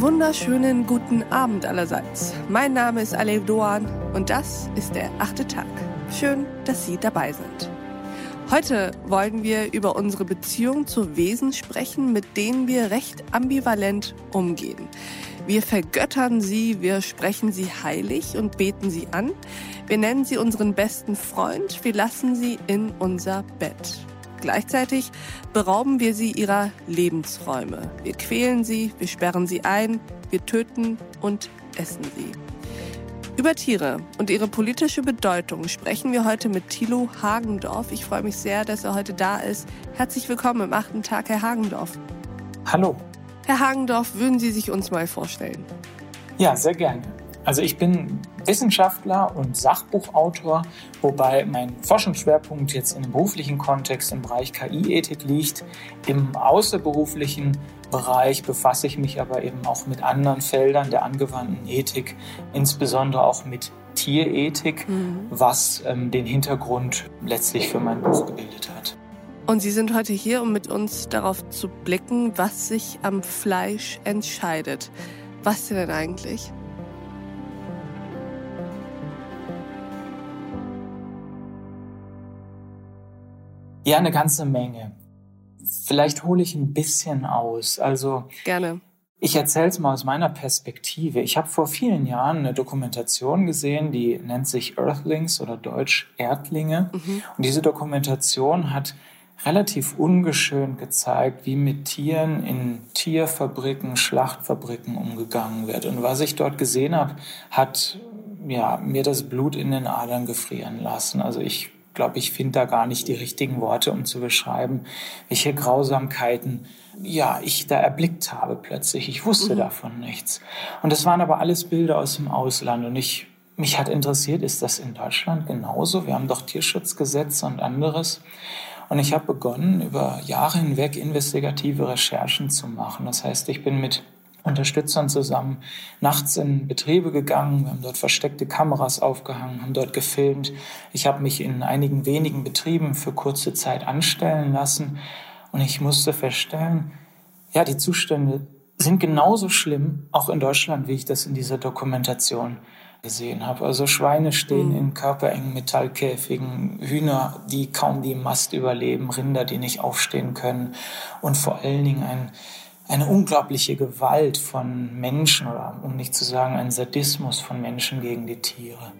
wunderschönen guten Abend allerseits. Mein Name ist Alev Doan und das ist der achte Tag. Schön, dass Sie dabei sind. Heute wollen wir über unsere Beziehung zu Wesen sprechen, mit denen wir recht ambivalent umgehen. Wir vergöttern sie, wir sprechen sie heilig und beten sie an. Wir nennen sie unseren besten Freund, wir lassen sie in unser Bett. Gleichzeitig berauben wir sie ihrer Lebensräume. Wir quälen sie, wir sperren sie ein, wir töten und essen sie. Über Tiere und ihre politische Bedeutung sprechen wir heute mit Thilo Hagendorf. Ich freue mich sehr, dass er heute da ist. Herzlich willkommen im achten Tag, Herr Hagendorf. Hallo. Herr Hagendorf, würden Sie sich uns mal vorstellen? Ja, sehr gerne. Also ich bin Wissenschaftler und Sachbuchautor, wobei mein Forschungsschwerpunkt jetzt in dem beruflichen Kontext im Bereich KI-Ethik liegt. Im außerberuflichen Bereich befasse ich mich aber eben auch mit anderen Feldern der angewandten Ethik, insbesondere auch mit Tierethik, mhm. was ähm, den Hintergrund letztlich für mein Buch gebildet hat. Und Sie sind heute hier, um mit uns darauf zu blicken, was sich am Fleisch entscheidet. Was denn eigentlich? Ja, eine ganze Menge. Vielleicht hole ich ein bisschen aus. Also gerne. Ich erzähle es mal aus meiner Perspektive. Ich habe vor vielen Jahren eine Dokumentation gesehen, die nennt sich Earthlings oder Deutsch Erdlinge. Mhm. Und diese Dokumentation hat relativ ungeschönt gezeigt, wie mit Tieren in Tierfabriken, Schlachtfabriken umgegangen wird. Und was ich dort gesehen habe, hat ja, mir das Blut in den Adern gefrieren lassen. Also ich glaube, ich finde da gar nicht die richtigen Worte, um zu beschreiben, welche Grausamkeiten ja, ich da erblickt habe plötzlich. Ich wusste mhm. davon nichts. Und das waren aber alles Bilder aus dem Ausland. Und ich, mich hat interessiert, ist das in Deutschland genauso? Wir haben doch Tierschutzgesetze und anderes. Und ich habe begonnen, über Jahre hinweg investigative Recherchen zu machen. Das heißt, ich bin mit Unterstützern zusammen nachts in Betriebe gegangen. Wir haben dort versteckte Kameras aufgehangen, haben dort gefilmt. Ich habe mich in einigen wenigen Betrieben für kurze Zeit anstellen lassen und ich musste feststellen, ja, die Zustände sind genauso schlimm, auch in Deutschland, wie ich das in dieser Dokumentation gesehen habe. Also Schweine stehen mhm. in körperengen Metallkäfigen, Hühner, die kaum die Mast überleben, Rinder, die nicht aufstehen können und vor allen Dingen ein eine unglaubliche Gewalt von Menschen oder um nicht zu sagen ein Sadismus von Menschen gegen die Tiere.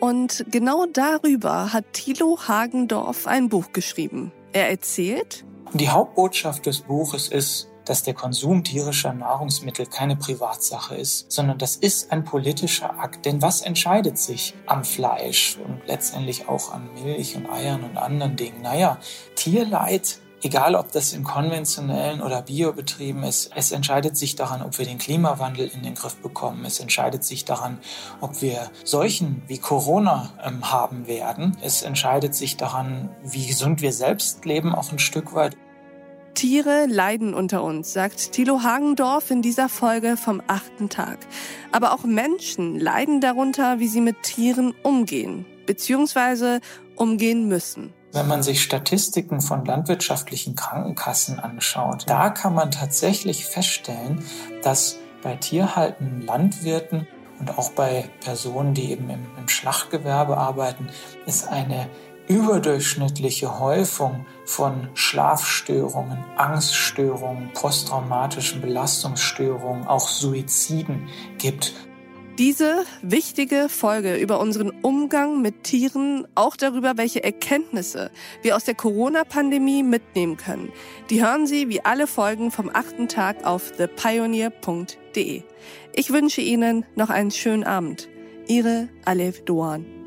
Und genau darüber hat Thilo Hagendorf ein Buch geschrieben. Er erzählt, die Hauptbotschaft des Buches ist, dass der Konsum tierischer Nahrungsmittel keine Privatsache ist, sondern das ist ein politischer Akt. Denn was entscheidet sich am Fleisch und letztendlich auch an Milch und Eiern und anderen Dingen? Naja, Tierleid Egal, ob das in konventionellen oder Biobetrieben ist, es entscheidet sich daran, ob wir den Klimawandel in den Griff bekommen. Es entscheidet sich daran, ob wir Seuchen wie Corona ähm, haben werden. Es entscheidet sich daran, wie gesund wir selbst leben, auch ein Stück weit. Tiere leiden unter uns, sagt Thilo Hagendorf in dieser Folge vom achten Tag. Aber auch Menschen leiden darunter, wie sie mit Tieren umgehen, beziehungsweise umgehen müssen. Wenn man sich Statistiken von landwirtschaftlichen Krankenkassen anschaut, da kann man tatsächlich feststellen, dass bei tierhaltenden Landwirten und auch bei Personen, die eben im, im Schlachtgewerbe arbeiten, es eine überdurchschnittliche Häufung von Schlafstörungen, Angststörungen, posttraumatischen Belastungsstörungen, auch Suiziden gibt. Diese wichtige Folge über unseren Umgang mit Tieren, auch darüber, welche Erkenntnisse wir aus der Corona-Pandemie mitnehmen können, die hören Sie wie alle Folgen vom achten Tag auf thepioneer.de. Ich wünsche Ihnen noch einen schönen Abend. Ihre Alef Doan.